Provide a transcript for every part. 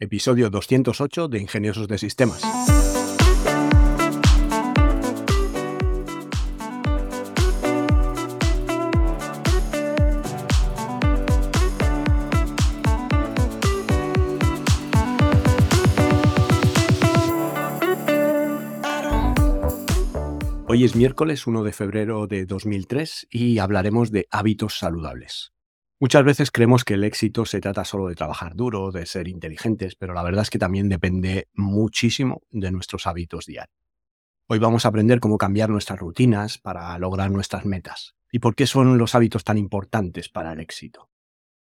episodio 208 de Ingeniosos de Sistemas. Hoy es miércoles 1 de febrero de 2003 y hablaremos de hábitos saludables. Muchas veces creemos que el éxito se trata solo de trabajar duro, de ser inteligentes, pero la verdad es que también depende muchísimo de nuestros hábitos diarios. Hoy vamos a aprender cómo cambiar nuestras rutinas para lograr nuestras metas. ¿Y por qué son los hábitos tan importantes para el éxito?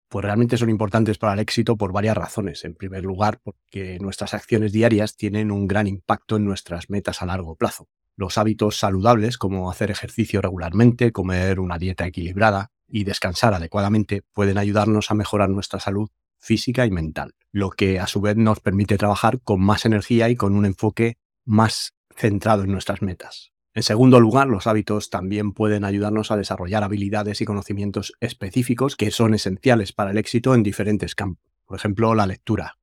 Pues realmente son importantes para el éxito por varias razones. En primer lugar, porque nuestras acciones diarias tienen un gran impacto en nuestras metas a largo plazo. Los hábitos saludables, como hacer ejercicio regularmente, comer una dieta equilibrada y descansar adecuadamente, pueden ayudarnos a mejorar nuestra salud física y mental, lo que a su vez nos permite trabajar con más energía y con un enfoque más centrado en nuestras metas. En segundo lugar, los hábitos también pueden ayudarnos a desarrollar habilidades y conocimientos específicos que son esenciales para el éxito en diferentes campos. Por ejemplo, la lectura.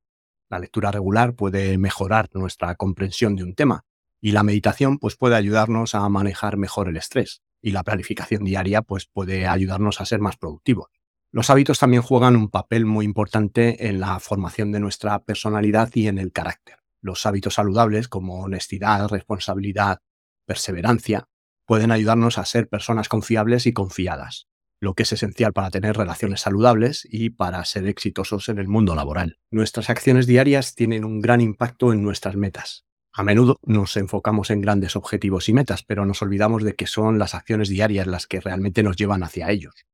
La lectura regular puede mejorar nuestra comprensión de un tema, y la meditación pues, puede ayudarnos a manejar mejor el estrés. Y la planificación diaria pues, puede ayudarnos a ser más productivos. Los hábitos también juegan un papel muy importante en la formación de nuestra personalidad y en el carácter. Los hábitos saludables como honestidad, responsabilidad, perseverancia, pueden ayudarnos a ser personas confiables y confiadas, lo que es esencial para tener relaciones saludables y para ser exitosos en el mundo laboral. Nuestras acciones diarias tienen un gran impacto en nuestras metas. A menudo nos enfocamos en grandes objetivos y metas, pero nos olvidamos de que son las acciones diarias las que realmente nos llevan hacia ellos.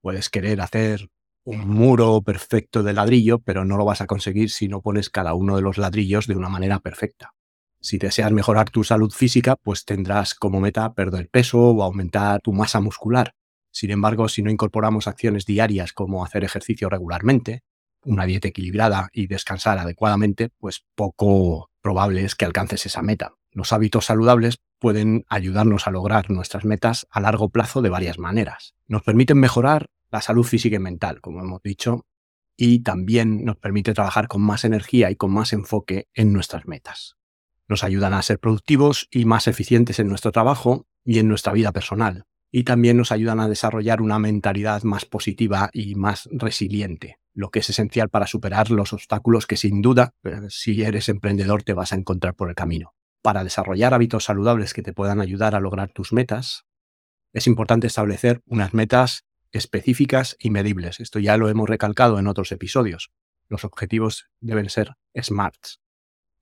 Puedes querer hacer un muro perfecto de ladrillo, pero no lo vas a conseguir si no pones cada uno de los ladrillos de una manera perfecta. Si deseas mejorar tu salud física, pues tendrás como meta perder peso o aumentar tu masa muscular. Sin embargo, si no incorporamos acciones diarias como hacer ejercicio regularmente, una dieta equilibrada y descansar adecuadamente, pues poco probable es que alcances esa meta. Los hábitos saludables pueden ayudarnos a lograr nuestras metas a largo plazo de varias maneras. Nos permiten mejorar la salud física y mental, como hemos dicho, y también nos permite trabajar con más energía y con más enfoque en nuestras metas. Nos ayudan a ser productivos y más eficientes en nuestro trabajo y en nuestra vida personal. Y también nos ayudan a desarrollar una mentalidad más positiva y más resiliente lo que es esencial para superar los obstáculos que sin duda, eh, si eres emprendedor, te vas a encontrar por el camino. Para desarrollar hábitos saludables que te puedan ayudar a lograr tus metas, es importante establecer unas metas específicas y medibles. Esto ya lo hemos recalcado en otros episodios. Los objetivos deben ser SMARTs.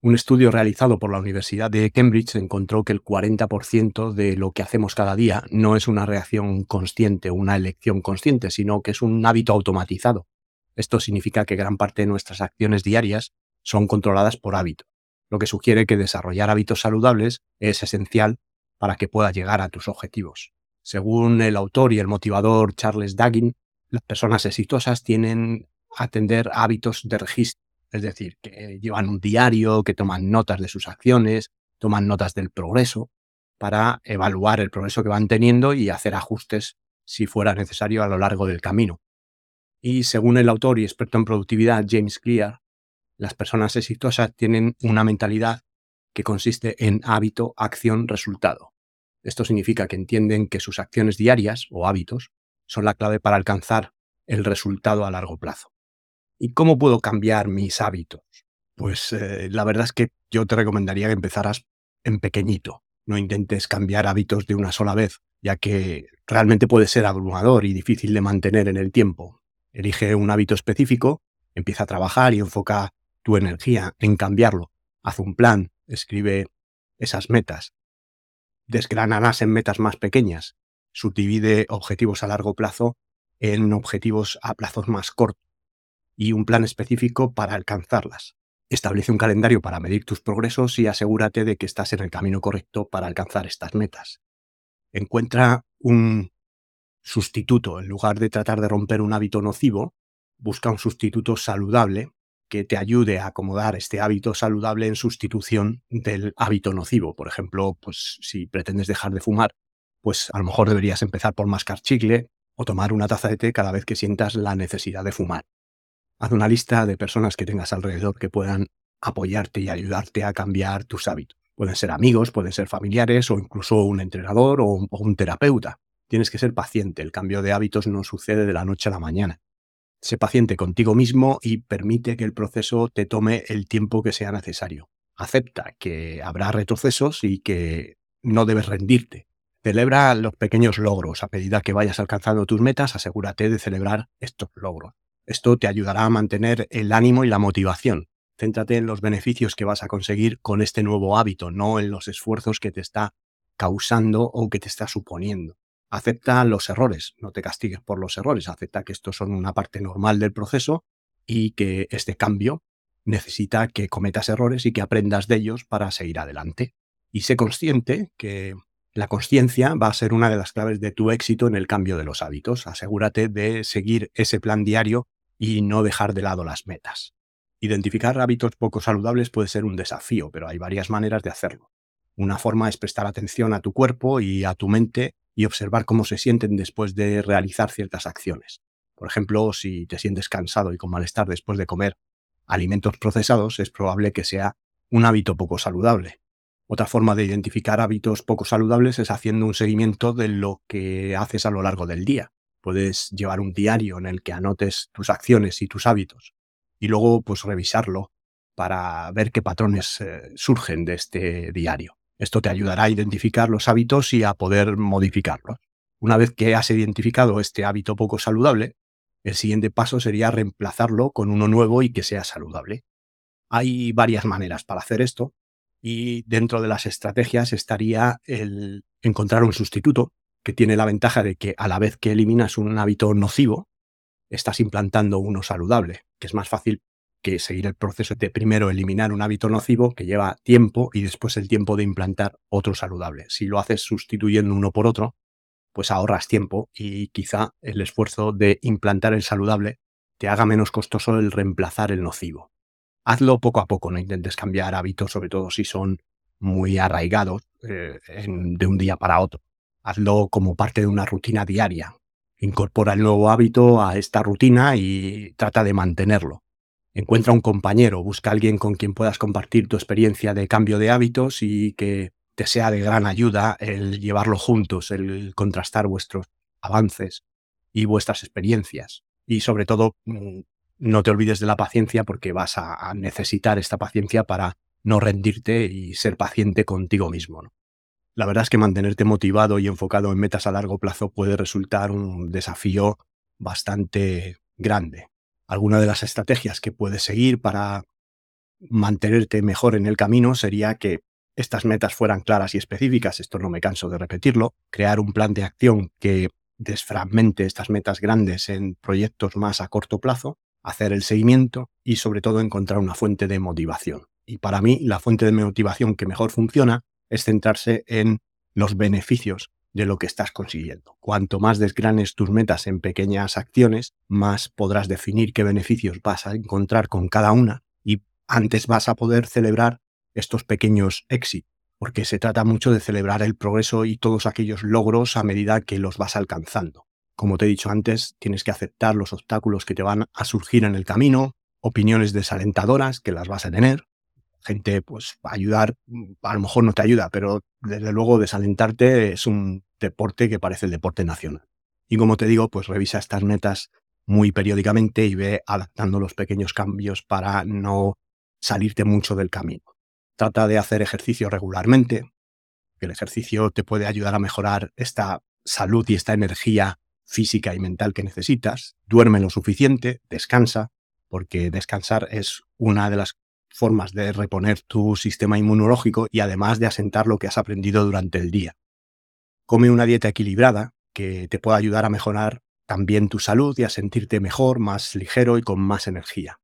Un estudio realizado por la Universidad de Cambridge encontró que el 40% de lo que hacemos cada día no es una reacción consciente, una elección consciente, sino que es un hábito automatizado. Esto significa que gran parte de nuestras acciones diarias son controladas por hábito, lo que sugiere que desarrollar hábitos saludables es esencial para que puedas llegar a tus objetivos. Según el autor y el motivador Charles Daggin, las personas exitosas tienen atender hábitos de registro, es decir, que llevan un diario, que toman notas de sus acciones, toman notas del progreso, para evaluar el progreso que van teniendo y hacer ajustes si fuera necesario a lo largo del camino. Y según el autor y experto en productividad James Clear, las personas exitosas tienen una mentalidad que consiste en hábito, acción, resultado. Esto significa que entienden que sus acciones diarias o hábitos son la clave para alcanzar el resultado a largo plazo. ¿Y cómo puedo cambiar mis hábitos? Pues eh, la verdad es que yo te recomendaría que empezaras en pequeñito. No intentes cambiar hábitos de una sola vez, ya que realmente puede ser abrumador y difícil de mantener en el tiempo. Elige un hábito específico, empieza a trabajar y enfoca tu energía en cambiarlo. Haz un plan, escribe esas metas. Desgránalas en metas más pequeñas. Subdivide objetivos a largo plazo en objetivos a plazos más cortos y un plan específico para alcanzarlas. Establece un calendario para medir tus progresos y asegúrate de que estás en el camino correcto para alcanzar estas metas. Encuentra un sustituto. En lugar de tratar de romper un hábito nocivo, busca un sustituto saludable que te ayude a acomodar este hábito saludable en sustitución del hábito nocivo. Por ejemplo, pues si pretendes dejar de fumar, pues a lo mejor deberías empezar por mascar chicle o tomar una taza de té cada vez que sientas la necesidad de fumar. Haz una lista de personas que tengas alrededor que puedan apoyarte y ayudarte a cambiar tus hábitos. Pueden ser amigos, pueden ser familiares o incluso un entrenador o un, o un terapeuta. Tienes que ser paciente. El cambio de hábitos no sucede de la noche a la mañana. Sé paciente contigo mismo y permite que el proceso te tome el tiempo que sea necesario. Acepta que habrá retrocesos y que no debes rendirte. Celebra los pequeños logros. A medida que vayas alcanzando tus metas, asegúrate de celebrar estos logros. Esto te ayudará a mantener el ánimo y la motivación. Céntrate en los beneficios que vas a conseguir con este nuevo hábito, no en los esfuerzos que te está causando o que te está suponiendo. Acepta los errores, no te castigues por los errores, acepta que estos son una parte normal del proceso y que este cambio necesita que cometas errores y que aprendas de ellos para seguir adelante. Y sé consciente que la conciencia va a ser una de las claves de tu éxito en el cambio de los hábitos. Asegúrate de seguir ese plan diario y no dejar de lado las metas. Identificar hábitos poco saludables puede ser un desafío, pero hay varias maneras de hacerlo. Una forma es prestar atención a tu cuerpo y a tu mente y observar cómo se sienten después de realizar ciertas acciones. Por ejemplo, si te sientes cansado y con malestar después de comer alimentos procesados, es probable que sea un hábito poco saludable. Otra forma de identificar hábitos poco saludables es haciendo un seguimiento de lo que haces a lo largo del día. Puedes llevar un diario en el que anotes tus acciones y tus hábitos y luego pues revisarlo para ver qué patrones eh, surgen de este diario. Esto te ayudará a identificar los hábitos y a poder modificarlos. Una vez que has identificado este hábito poco saludable, el siguiente paso sería reemplazarlo con uno nuevo y que sea saludable. Hay varias maneras para hacer esto y dentro de las estrategias estaría el encontrar un sustituto que tiene la ventaja de que a la vez que eliminas un hábito nocivo, estás implantando uno saludable, que es más fácil que seguir el proceso de primero eliminar un hábito nocivo que lleva tiempo y después el tiempo de implantar otro saludable. Si lo haces sustituyendo uno por otro, pues ahorras tiempo y quizá el esfuerzo de implantar el saludable te haga menos costoso el reemplazar el nocivo. Hazlo poco a poco, no intentes cambiar hábitos, sobre todo si son muy arraigados eh, de un día para otro hazlo como parte de una rutina diaria. Incorpora el nuevo hábito a esta rutina y trata de mantenerlo. Encuentra un compañero, busca alguien con quien puedas compartir tu experiencia de cambio de hábitos y que te sea de gran ayuda el llevarlo juntos, el contrastar vuestros avances y vuestras experiencias. Y sobre todo, mm, no te olvides de la paciencia porque vas a necesitar esta paciencia para no rendirte y ser paciente contigo mismo. La verdad es que mantenerte motivado y enfocado en metas a largo plazo puede resultar un desafío bastante grande. Alguna de las estrategias que puedes seguir para mantenerte mejor en el camino sería que estas metas fueran claras y específicas, esto no me canso de repetirlo, crear un plan de acción que desfragmente estas metas grandes en proyectos más a corto plazo, hacer el seguimiento y sobre todo encontrar una fuente de motivación. Y para mí la fuente de motivación que mejor funciona es centrarse en los beneficios de lo que estás consiguiendo. Cuanto más desgranes tus metas en pequeñas acciones, más podrás definir qué beneficios vas a encontrar con cada una y antes vas a poder celebrar estos pequeños éxitos, porque se trata mucho de celebrar el progreso y todos aquellos logros a medida que los vas alcanzando. Como te he dicho antes, tienes que aceptar los obstáculos que te van a surgir en el camino, opiniones desalentadoras que las vas a tener, gente, pues ayudar, mm, a lo mejor no te ayuda, pero desde luego desalentarte es un deporte que parece el deporte nacional. Y como te digo, pues revisa estas metas muy periódicamente y ve adaptando los pequeños cambios para no salirte mucho del camino. Trata de hacer ejercicio regularmente, que el ejercicio te puede ayudar a mejorar esta salud y esta energía física y mental que necesitas. Duerme lo suficiente, descansa, porque descansar es una de las formas de reponer tu sistema inmunológico y además de asentar lo que has aprendido durante el día. Come una dieta equilibrada que te pueda ayudar a mejorar también tu salud y a sentirte mejor, más ligero y con más energía.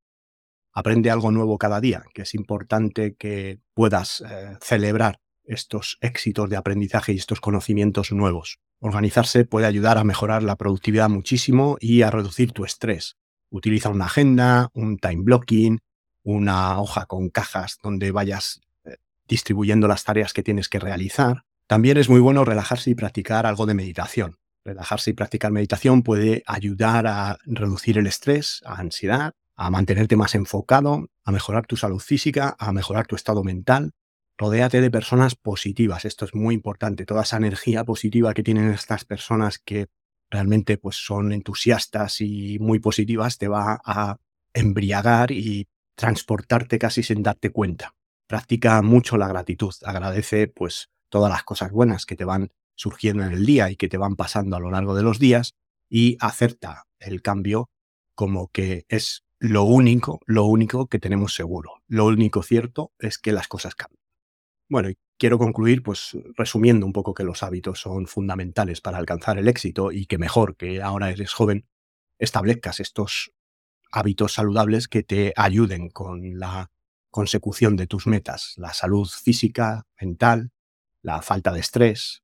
Aprende algo nuevo cada día, que es importante que puedas eh, celebrar estos éxitos de aprendizaje y estos conocimientos nuevos. Organizarse puede ayudar a mejorar la productividad muchísimo y a reducir tu estrés. Utiliza una agenda, un time blocking, una hoja con cajas donde vayas eh, distribuyendo las tareas que tienes que realizar. También es muy bueno relajarse y practicar algo de meditación. Relajarse y practicar meditación puede ayudar a reducir el estrés, a ansiedad a mantenerte más enfocado, a mejorar tu salud física, a mejorar tu estado mental. Rodéate de personas positivas, esto es muy importante, toda esa energía positiva que tienen estas personas que realmente pues son entusiastas y muy positivas te va a embriagar y transportarte casi sin darte cuenta. Practica mucho la gratitud, agradece pues todas las cosas buenas que te van surgiendo en el día y que te van pasando a lo largo de los días y acepta el cambio como que es lo único, lo único que tenemos seguro. Lo único cierto es que las cosas cambian. Bueno, y quiero concluir pues resumiendo un poco que los hábitos son fundamentales para alcanzar el éxito y que mejor que ahora eres joven establezcas estos hábitos saludables que te ayuden con la consecución de tus metas, la salud física, mental, la falta de estrés,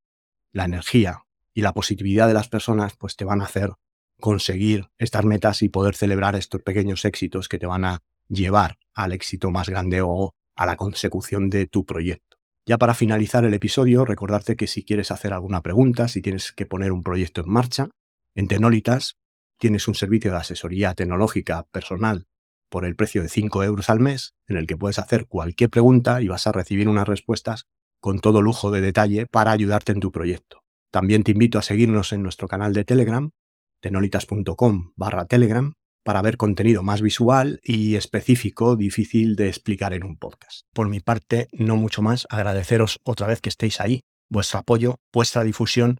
la energía y la positividad de las personas, pues te van a hacer conseguir estas metas y poder celebrar estos pequeños éxitos que te van a llevar al éxito más grande o a la consecución de tu proyecto. Ya para finalizar el episodio, recordarte que si quieres hacer alguna pregunta, si tienes que poner un proyecto en marcha, en Tenolitas tienes un servicio de asesoría tecnológica personal por el precio de 5 euros al mes, en el que puedes hacer cualquier pregunta y vas a recibir unas respuestas con todo lujo de detalle para ayudarte en tu proyecto. También te invito a seguirnos en nuestro canal de Telegram, tenolitas.com barra Telegram, para ver contenido más visual y específico, difícil de explicar en un podcast. Por mi parte, no mucho más, agradeceros otra vez que estéis ahí, vuestro apoyo, vuestra difusión